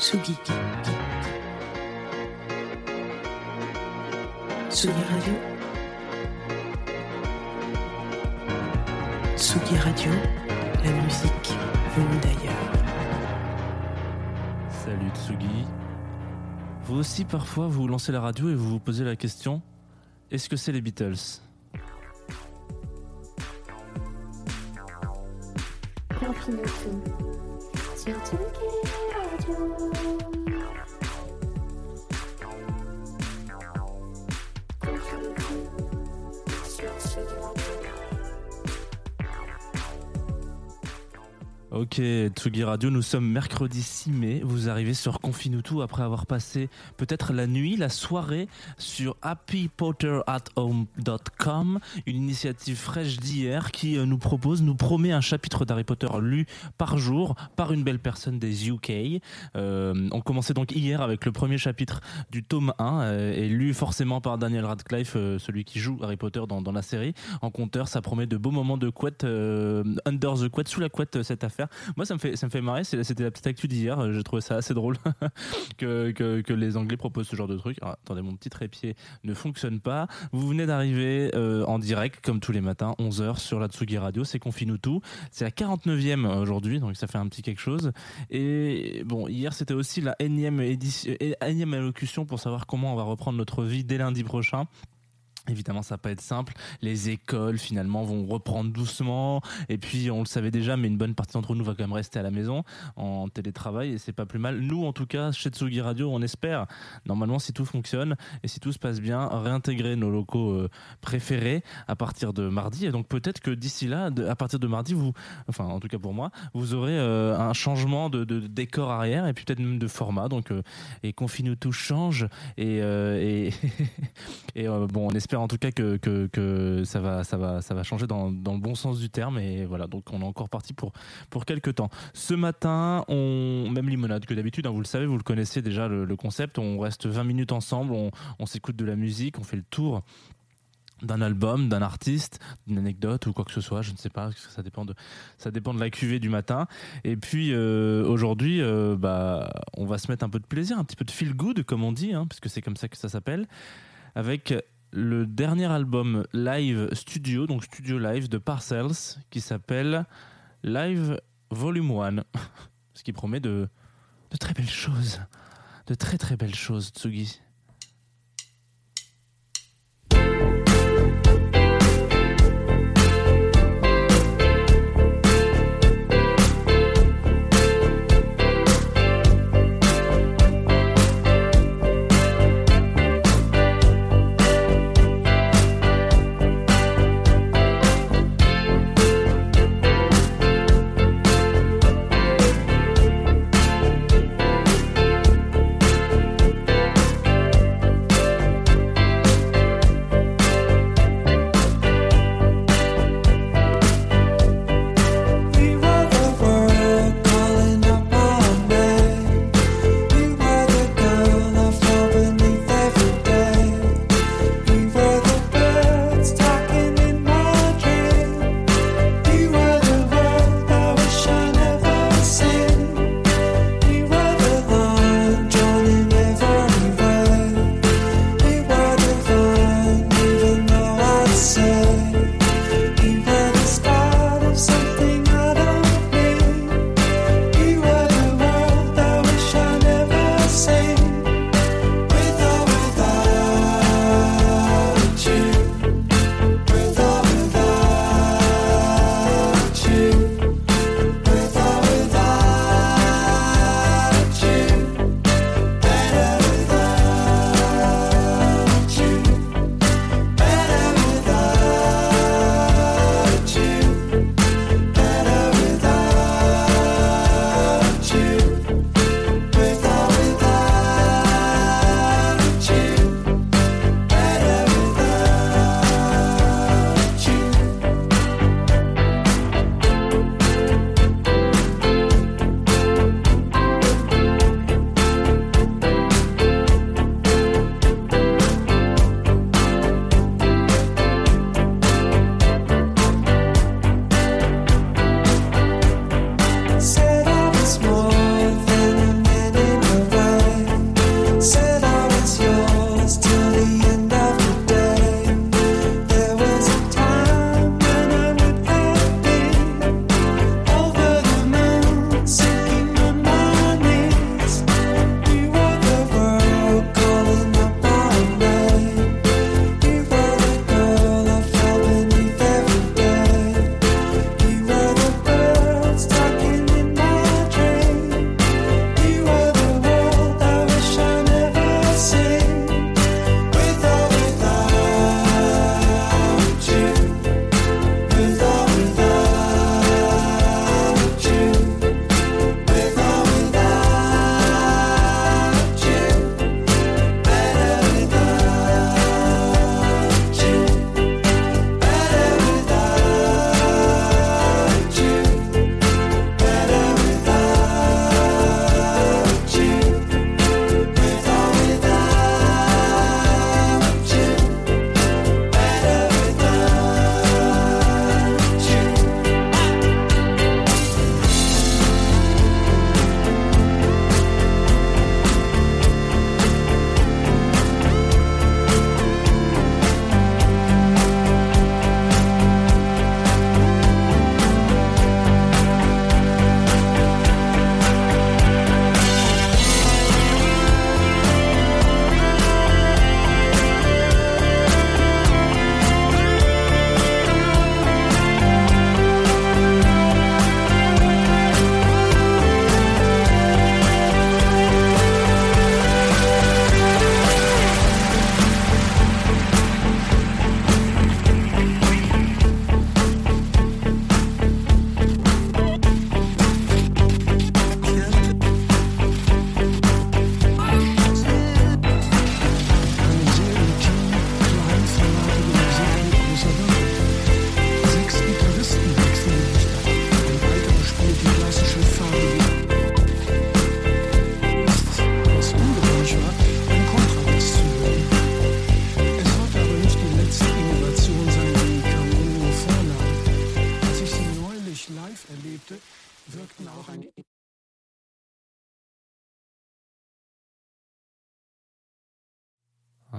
Tsugi. Tsugi Radio. Tsugi Radio, la musique venue d'ailleurs. Salut Tsugi. Vous aussi parfois vous lancez la radio et vous vous posez la question est-ce que c'est les Beatles? Thank you. Ok, Tsugi Radio, nous sommes mercredi 6 mai. Vous arrivez sur Confinutu après avoir passé peut-être la nuit, la soirée sur happypotterathome.com, une initiative fraîche d'hier qui euh, nous propose, nous promet un chapitre d'Harry Potter lu par jour par une belle personne des UK. Euh, on commençait donc hier avec le premier chapitre du tome 1 euh, et lu forcément par Daniel Radcliffe, celui qui joue Harry Potter dans, dans la série. En compteur, ça promet de beaux moments de couette, under the couette, sous la couette, cette affaire. Moi, ça me fait, ça me fait marrer. C'était la petite actu d'hier. euh, J'ai trouvé ça assez drôle que, les Anglais proposent ce genre de truc. Ah, attendez, mon petit trépied ne fonctionne pas. Vous venez d'arriver euh, en direct, comme tous les matins, 11h sur la Tsugi Radio. C'est Confinutu. C'est la 49e aujourd'hui, donc ça fait un petit quelque chose. Et bon, hier, c'était aussi la énième, édition, énième allocution pour savoir comment on va reprendre notre vie dès lundi prochain. Évidemment, ça va pas être simple. Les écoles, finalement, vont reprendre doucement. Et puis, on le savait déjà, mais une bonne partie d'entre nous va quand même rester à la maison en télétravail et c'est pas plus mal. Nous, en tout cas, chez Tsugi Radio, on espère, normalement, si tout fonctionne et si tout se passe bien, réintégrer nos locaux euh, préférés à partir de mardi. Et donc, peut-être que d'ici là, à partir de mardi, vous, enfin, en tout cas pour moi, vous aurez euh, un changement de, décor arrière et puis peut-être même de format. Donc, euh, et Confine tout change et, et, et bon, on espère en tout cas que, que, que ça va, ça va, ça va changer dans, dans le bon sens du terme. Et voilà, donc on est encore parti pour, pour quelques temps. Ce matin, on, même limonade que d'habitude, hein, vous le savez, vous le connaissez déjà le, concept. On reste 20 minutes ensemble, on, on s'écoute de la musique, on fait le tour d'un album, d'un artiste, d'une anecdote ou quoi que ce soit, je ne sais pas, ça dépend de, ça dépend de la cuvée du matin. Et puis euh, aujourd'hui, euh, bah, on va se mettre un peu de plaisir, un petit peu de feel good, comme on dit, hein, parce c'est comme ça que ça s'appelle, avec le dernier album live studio, donc studio live de Parcells, qui s'appelle Live Volume 1, ce qui promet de, de très belles choses, de très très belles choses, Tsugi.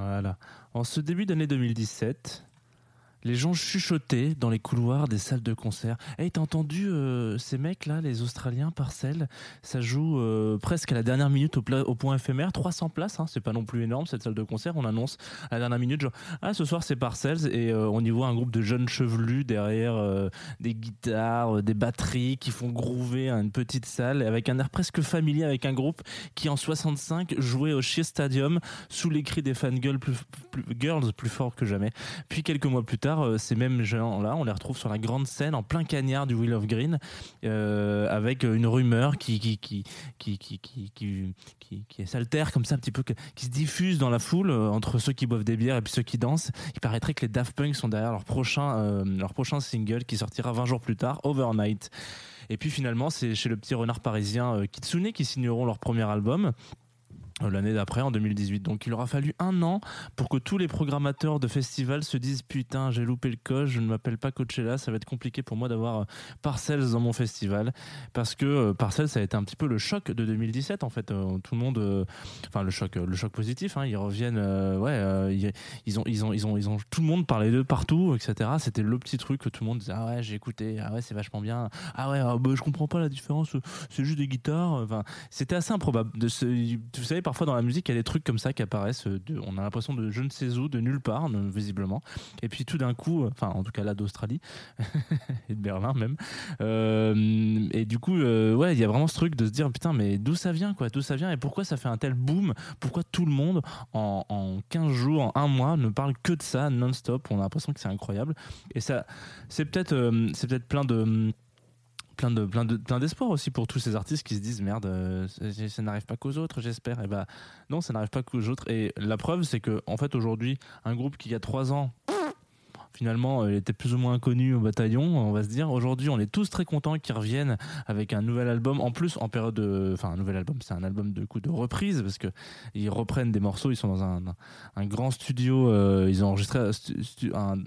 Voilà. En ce début d'année 2017, les gens chuchotaient dans les couloirs des salles de concert. Hey, t'as entendu euh, ces mecs-là, les Australiens, Parcelles? Ça joue euh, presque à la dernière minute au, point éphémère, 300 places, hein, c'est pas non plus énorme cette salle de concert. On annonce à la dernière minute, genre, ah, ce soir c'est Parcells, et euh, on y voit un groupe de jeunes chevelus derrière des guitares, des batteries qui font groover à une petite salle avec un air presque familier avec un groupe qui en 65 jouait au Shea Stadium sous les cris des fangirls plus, girls plus forts que jamais. Puis quelques mois plus tard, euh, ces mêmes gens-là, on les retrouve sur la grande scène en plein cagnard du Wheel of Green euh, avec une rumeur qui qui qui qui qui qui qui, s'altère comme ça un petit peu, qui se diffuse dans la foule euh, entre ceux qui boivent des bières et puis ceux qui dansent. Il paraîtrait que les Daft Punk sont derrière leur prochain euh, leur prochain single qui sortira 20 jours plus tard, Overnight. Et puis finalement, c'est chez le petit renard parisien euh, Kitsune qui signeront leur premier album euh, l'année d'après, en 2018. Donc il aura fallu un an pour que tous les programmateurs de festivals se disent putain, j'ai loupé le coche, je ne m'appelle pas Coachella, ça va être compliqué pour moi d'avoir euh, Parcells dans mon festival. Parce que euh, Parcells, ça a été un petit peu le choc de 2017 en fait. Euh, tout le monde, euh, enfin le choc, euh, le choc positif, hein, ils reviennent, euh, ouais, euh, ils, ont, ils ont, ils ont, ils ont, tout le monde parlait d'eux partout, etc. C'était le petit truc que tout le monde disait, ah ouais, j'ai écouté, ah ouais, c'est vachement bien, ah ouais, ah bah, je comprends pas la différence, c'est juste des guitares. Enfin, c'était assez improbable. Vous savez, parfois dans la musique, il y a des trucs comme ça qui apparaissent. De, on a l'impression de je ne sais où, de nulle part, ne- visiblement. Et puis tout d'un coup, euh, enfin, en tout cas là d'Australie et de Berlin même. Euh, et du coup, euh, ouais, il y a vraiment ce truc de se dire putain, mais d'où ça vient, quoi D'où ça vient et pourquoi ça fait un tel boom Pourquoi tout le monde en, en 15 jours, en un mois, ne parle que de ça non-stop On a l'impression que c'est incroyable. Et ça, c'est peut-être, euh, c'est peut-être plein de plein de plein de plein d'espoir aussi pour tous ces artistes qui se disent merde euh, ça, n'arrive pas qu'aux autres j'espère. Et bah non ça n'arrive pas qu'aux autres. Et la preuve c'est que en fait aujourd'hui un groupe qui y a trois ans finalement euh, était plus ou moins inconnu au bataillon on va se dire. Aujourd'hui on est tous très contents qu'ils reviennent avec un nouvel album. En plus en période de enfin un nouvel album c'est un album de coup de reprise parce que ils reprennent des morceaux ils sont dans un, grand studio euh, ils ont enregistré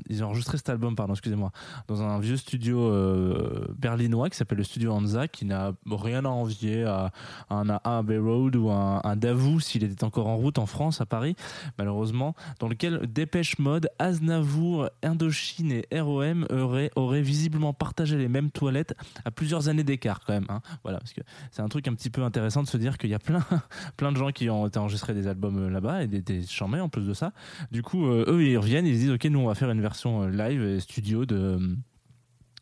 ils ont enregistré cet album pardon excusez-moi dans un vieux studio euh, berlinois qui s'appelle le studio Hansa qui n'a rien à envier à, à un Abbey Road ou un, un Davout s'il était encore en route en France à Paris malheureusement dans lequel Dépêche Mode Aznavour Indochine et ROM auraient, visiblement partagé les mêmes toilettes à plusieurs années d'écart quand même hein. voilà parce c'est un truc un petit peu intéressant de se dire qu'il y a plein de gens qui ont été enregistrés des albums euh, là-bas et des, des chambés en plus de ça du coup euh, eux ils reviennent ils se disent ok nous on va faire une version euh, live et studio de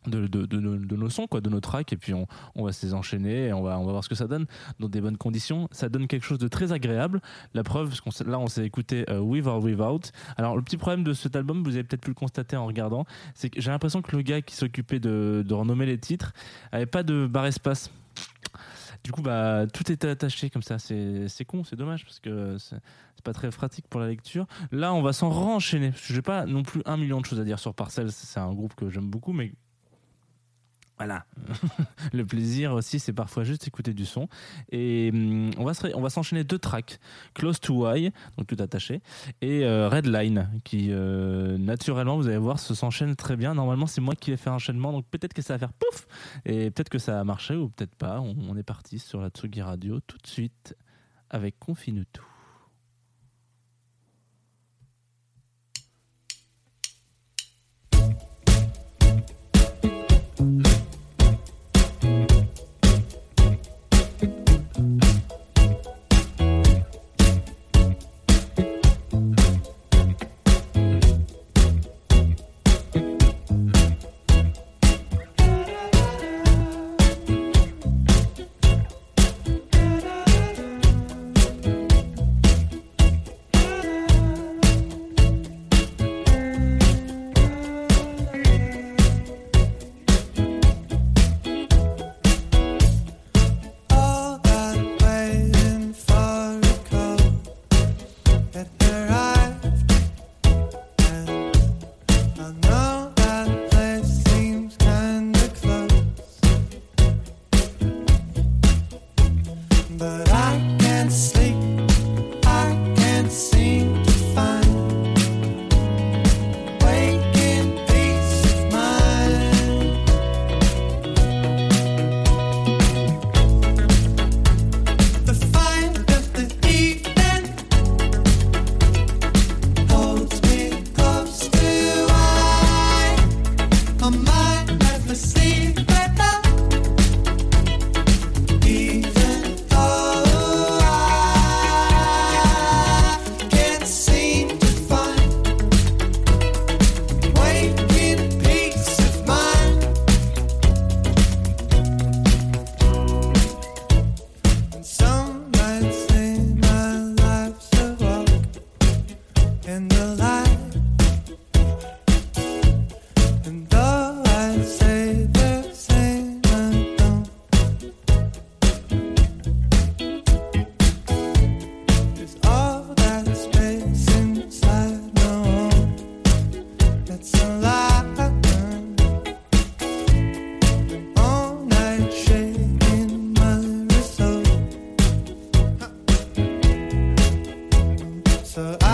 de, nos- sons quoi de nos tracks et puis on, va se les enchaîner et on va voir ce que ça donne. Dans des bonnes conditions ça donne quelque chose de très agréable. La preuve parce qu'on là on s'est écouté euh, With or Without. Alors le petit problème de cet album vous avez peut-être pu le constater en regardant c'est que j'ai l'impression que le gars qui s'occupait de, renommer les titres avait pas de barre espace. Du coup bah tout était attaché comme ça. C'est con c'est dommage parce que c'est c'est pas très pratique pour la lecture. Là on va s'en renchaîner parce que j'ai pas non plus un million de choses à dire sur Parcels c'est un groupe que j'aime beaucoup mais voilà. le plaisir aussi, c'est parfois juste écouter du son. Et hum, on va s'enchaîner deux tracks, Close to Why, donc tout attaché, et euh, Red Line, qui euh, naturellement, vous allez voir, se s'enchaîne très bien. Normalement, c'est moi qui ai fait un enchaînement, donc peut-être que ça va faire pouf, et peut-être que ça a marché ou peut-être pas. On, on est parti sur la Tsugi Radio tout de suite avec Confine tout. so I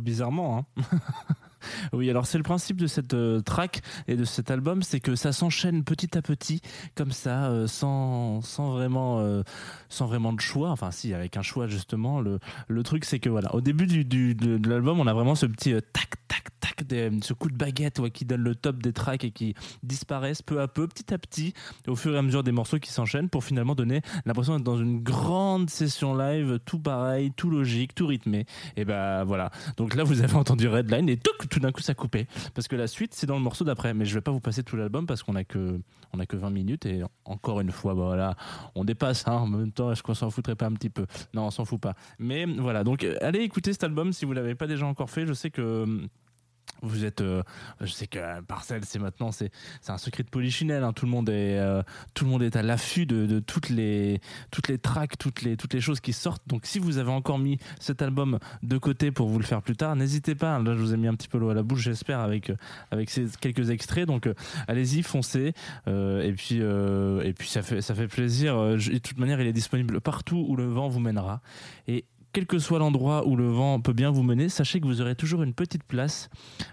Bizarrement. Hein oui, alors c'est le principe de cette euh, track et de cet album, c'est que ça s'enchaîne petit à petit, comme ça, euh, sans, sans, vraiment, euh, sans vraiment de choix. Enfin, si, avec un choix justement. Le, le truc, c'est que voilà, au début du, de, l'album, on a vraiment ce petit tac, tac, tac, ce coup de baguette qui donne le top des tracks et qui disparaissent peu à peu, petit à petit, au fur et à mesure des morceaux qui s'enchaînent pour finalement donner l'impression d'être dans une grande session live, tout pareil, tout logique, tout rythmé. Et ben voilà. Donc là, vous avez entendu Redline et tout, tout d'un coup, ça coupait. Parce que la suite, c'est dans le morceau d'après. Mais je vais pas vous passer tout l'album parce qu'on a que, on a que 20 minutes et encore une fois, bah on dépasse. Hein, en même temps, est-ce qu'on s'en foutrait pas un petit peu? Non, on s'en fout pas. Mais voilà. Donc, allez écouter cet album si vous l'avez pas déjà encore fait. Je sais que vous êtes euh, je sais que euh, Parcelle c'est maintenant c'est un secret de polichinelle hein. tout le monde est euh, tout le monde est à l'affût de, de, toutes les toutes les tracks toutes les toutes les choses qui sortent. Donc si vous avez encore mis cet album de côté pour vous le faire plus tard n'hésitez pas. Là je vous ai mis un petit peu l'eau à la bouche j'espère avec avec ces quelques extraits. Donc allez-y foncez. Et puis et puis ça fait ça fait plaisir. De toute manière il est disponible partout où le vent vous mènera. Et quel que soit l'endroit où le vent peut bien vous mener, sachez que vous aurez toujours une petite place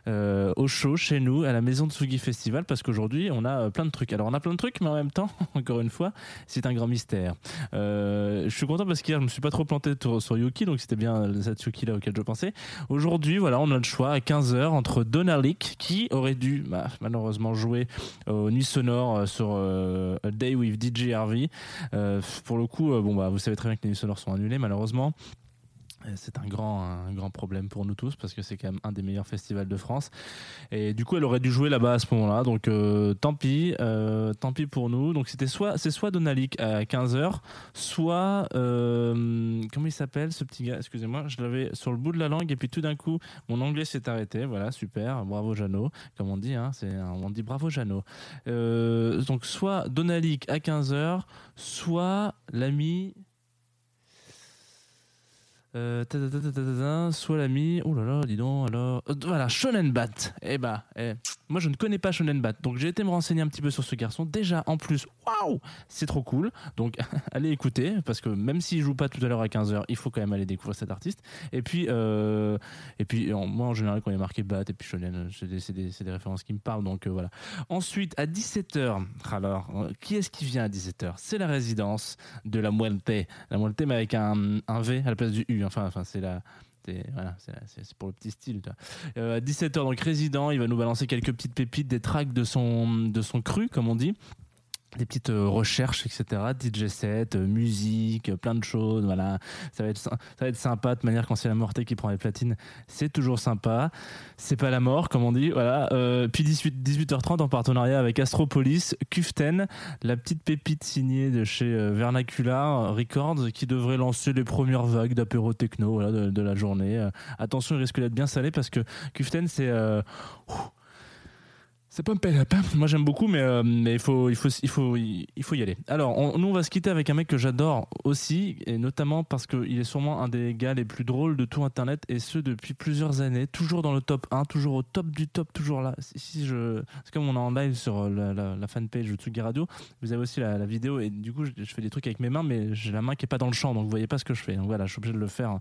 euh, au show chez nous à la maison de Sugi Festival parce qu'aujourd'hui on a euh, plein de trucs. Alors on a plein de trucs, mais en même temps, encore une fois, c'est un grand mystère. Euh, je suis content parce qu'hier je me suis pas trop planté sur Yuki, donc c'était bien cette Yuki là auquel je pensais. Aujourd'hui, voilà, on a le choix à 15h entre Donalik qui aurait dû bah, malheureusement jouer au Nuit Sonore sur A Day with DJ Harvey. pour le coup, bon bah vous savez très bien que les Nuits Sonores sont annulés malheureusement. C'est un grand, un grand problème pour nous tous parce que c'est quand même un des meilleurs festivals de France. Et du coup, elle aurait dû jouer là-bas à ce moment-là. Donc, euh, tant pis, euh, tant pis pour nous. Donc, c'était soit, c'est soit Donalik à 15h, soit, euh, comment il s'appelle ce petit gars? Excusez-moi, je l'avais sur le bout de la langue et puis tout d'un coup, mon anglais s'est arrêté. Voilà, super, bravo Jeannot, comme on dit. Hein, c'est, on dit bravo Jeannot. donc, soit Donalik à 15h, soit l'ami euh, soit l'ami. Oh là là, dis donc, alors. Euh, voilà, Shonen Bat. Eh bah, eh. moi je ne connais pas Shonen Bat. Donc j'ai été me renseigner un petit peu sur ce garçon. Déjà, en plus, waouh, c'est trop cool. Donc allez écouter, parce que même s'il joue pas tout à l'heure à 15h, il faut quand même aller découvrir cet artiste. Et puis, euh, et puis moi en général, quand il a marqué Bat et puis Shonen, c'est des, références qui me parlent. Donc voilà. Ensuite, à 17h, alors, qui est-ce qui vient à 17h C'est la résidence de la Muerte. La Muerte, mais avec un V à la place du U. Enfin, c'est pour le petit style. Euh, à 17h, donc résident, il va nous balancer quelques petites pépites, des tracks de son, de son cru, comme on dit des petites euh, recherches, etc. DJ set, euh, musique, plein de choses. Voilà, ça va être ça va sympa de manière quand c'est la mortée qui prend les platines, c'est toujours sympa. C'est pas la mort, comme on dit. Voilà. Euh, puis 18 18h30 en partenariat avec Astropolis, Kuften, la petite pépite signée de chez Vernacular Records qui devrait lancer les premières vagues d'apéro techno de, la journée. attention, il risque d'être bien salé parce que Kuften c'est c'est pas un Moi j'aime beaucoup, mais, euh, mais il, faut, il, faut, il, faut, il faut y aller. Alors, nous on va se quitter avec un mec que j'adore aussi, et notamment parce qu'il est sûrement un des gars les plus drôles de tout Internet, et ce depuis plusieurs années, toujours dans le top 1, toujours au top du top, toujours là. Si je... C'est comme on est en live sur la, la, la fanpage de Tsugi Radio, vous avez aussi la, vidéo, et du coup je, fais des trucs avec mes mains, mais j'ai la main qui est pas dans le champ, donc vous voyez pas ce que je fais. Donc voilà, je suis obligé de le faire.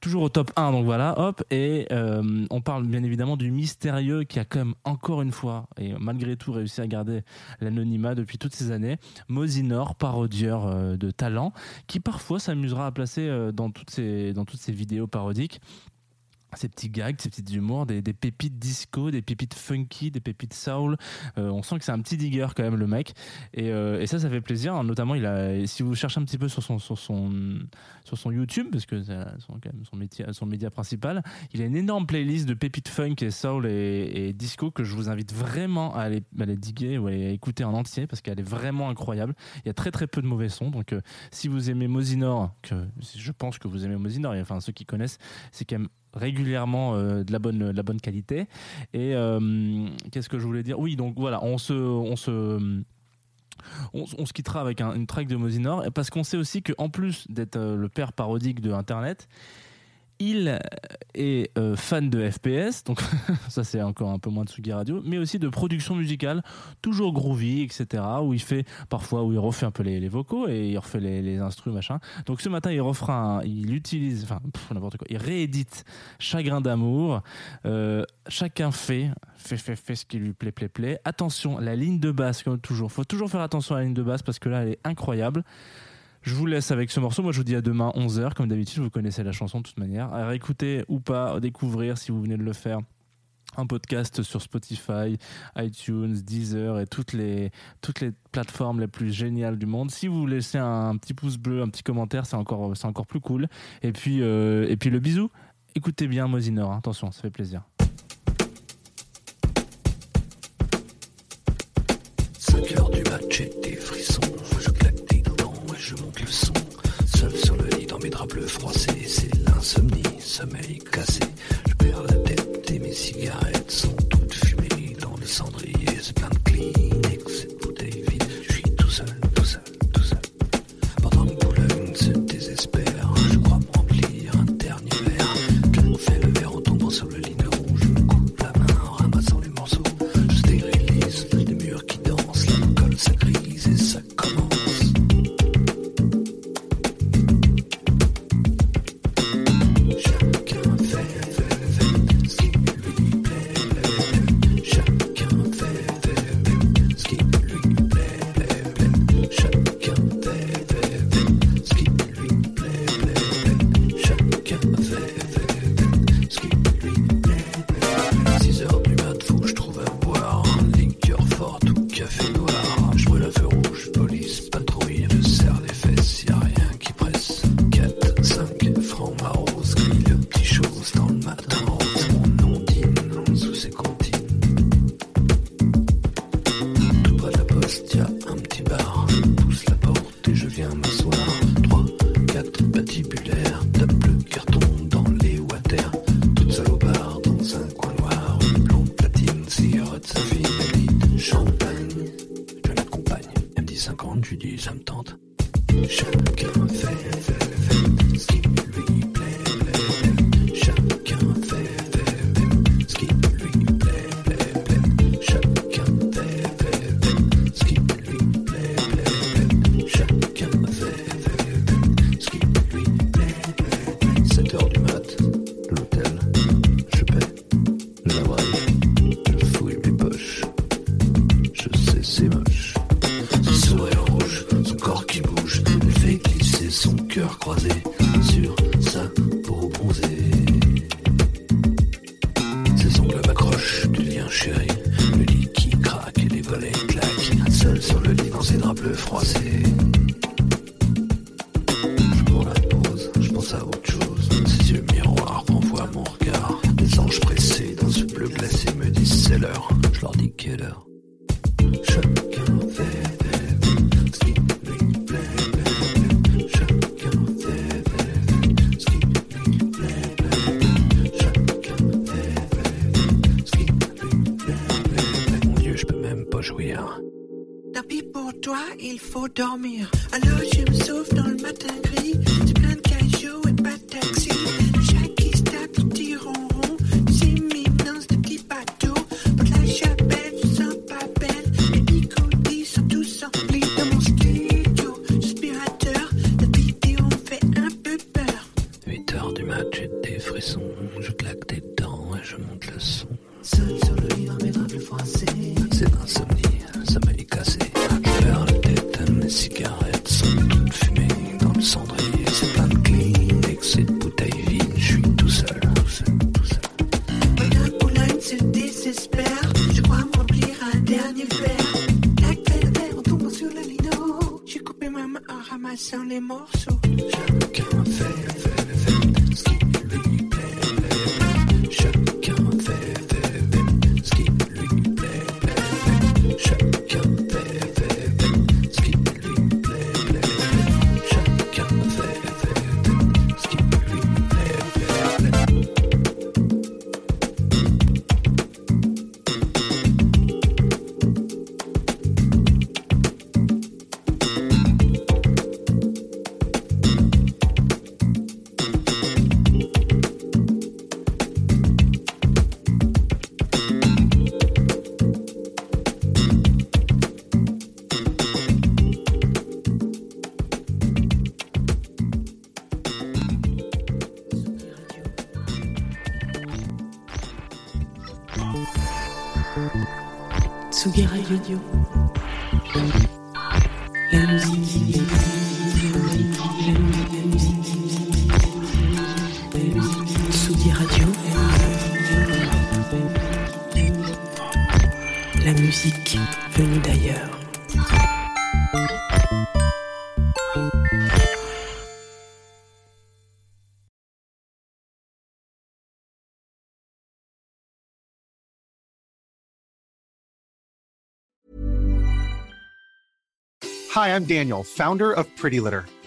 Toujours au top 1, donc voilà, hop, et euh, on parle bien évidemment du mystérieux qui a quand même encore une fois et malgré tout réussi à garder l'anonymat depuis toutes ces années. Mosinor, parodieur euh, de talent, qui parfois s'amusera à placer euh, dans toutes ces, dans toutes ces vidéos parodiques ces petits gags, ces petits humours, des, pépites disco, des pépites funky, des pépites soul. Euh, on sent que c'est un petit digger quand même le mec. Et, euh, ça, ça fait plaisir. Notamment, il a, si vous cherchez un petit peu sur son, YouTube, parce que c'est son, quand même son, média principal, il a une énorme playlist de pépites funk et soul et, disco que je vous invite vraiment à aller, à aller diguer ou à écouter en entier parce qu'elle est vraiment incroyable. Il y a très très peu de mauvais sons. Donc, euh, si vous aimez Mosinor, que je pense que vous aimez Mosinor, enfin ceux qui connaissent, c'est quand même régulièrement euh, de la bonne de la bonne qualité. Et euh, qu'est-ce que je voulais dire? Oui donc voilà on se on se on, se quittera avec une track de Mosinor parce qu'on sait aussi qu'en plus d'être euh, le père parodique de Internet, Il est euh, fan de FPS, donc ça c'est encore un peu moins de Sugi Radio, mais aussi de production musicale, toujours groovy, etc. Où il fait parfois où il refait un peu les, vocaux et il refait les, les instruments machin. Donc ce matin il refera, il utilise, enfin n'importe quoi, il réédite Chagrin d'amour. Euh, chacun fait, fait, fait, fait ce qui lui plaît, plaît, plaît. Attention, la ligne de basse comme toujours. Faut toujours faire attention à la ligne de basse parce que là elle est incroyable. Je vous laisse avec ce morceau. Moi, je vous dis à demain 11h. Comme d'habitude, vous connaissez la chanson de toute manière. À réécouter ou pas, découvrir si vous venez de le faire un podcast sur Spotify, iTunes, Deezer et toutes les, toutes les plateformes les plus géniales du monde. Si vous laissez un, petit pouce bleu, un petit commentaire, c'est encore, encore plus cool. Et puis, euh, et puis le bisou. Écoutez bien Mosinor, hein. attention, ça fait plaisir. Dormir. Alors je me sauve dans le matin gris. C'est plein de cailloux et pas de taxi. Musique venue d'ailleurs. Hi, I'm Daniel, founder of Pretty Litter.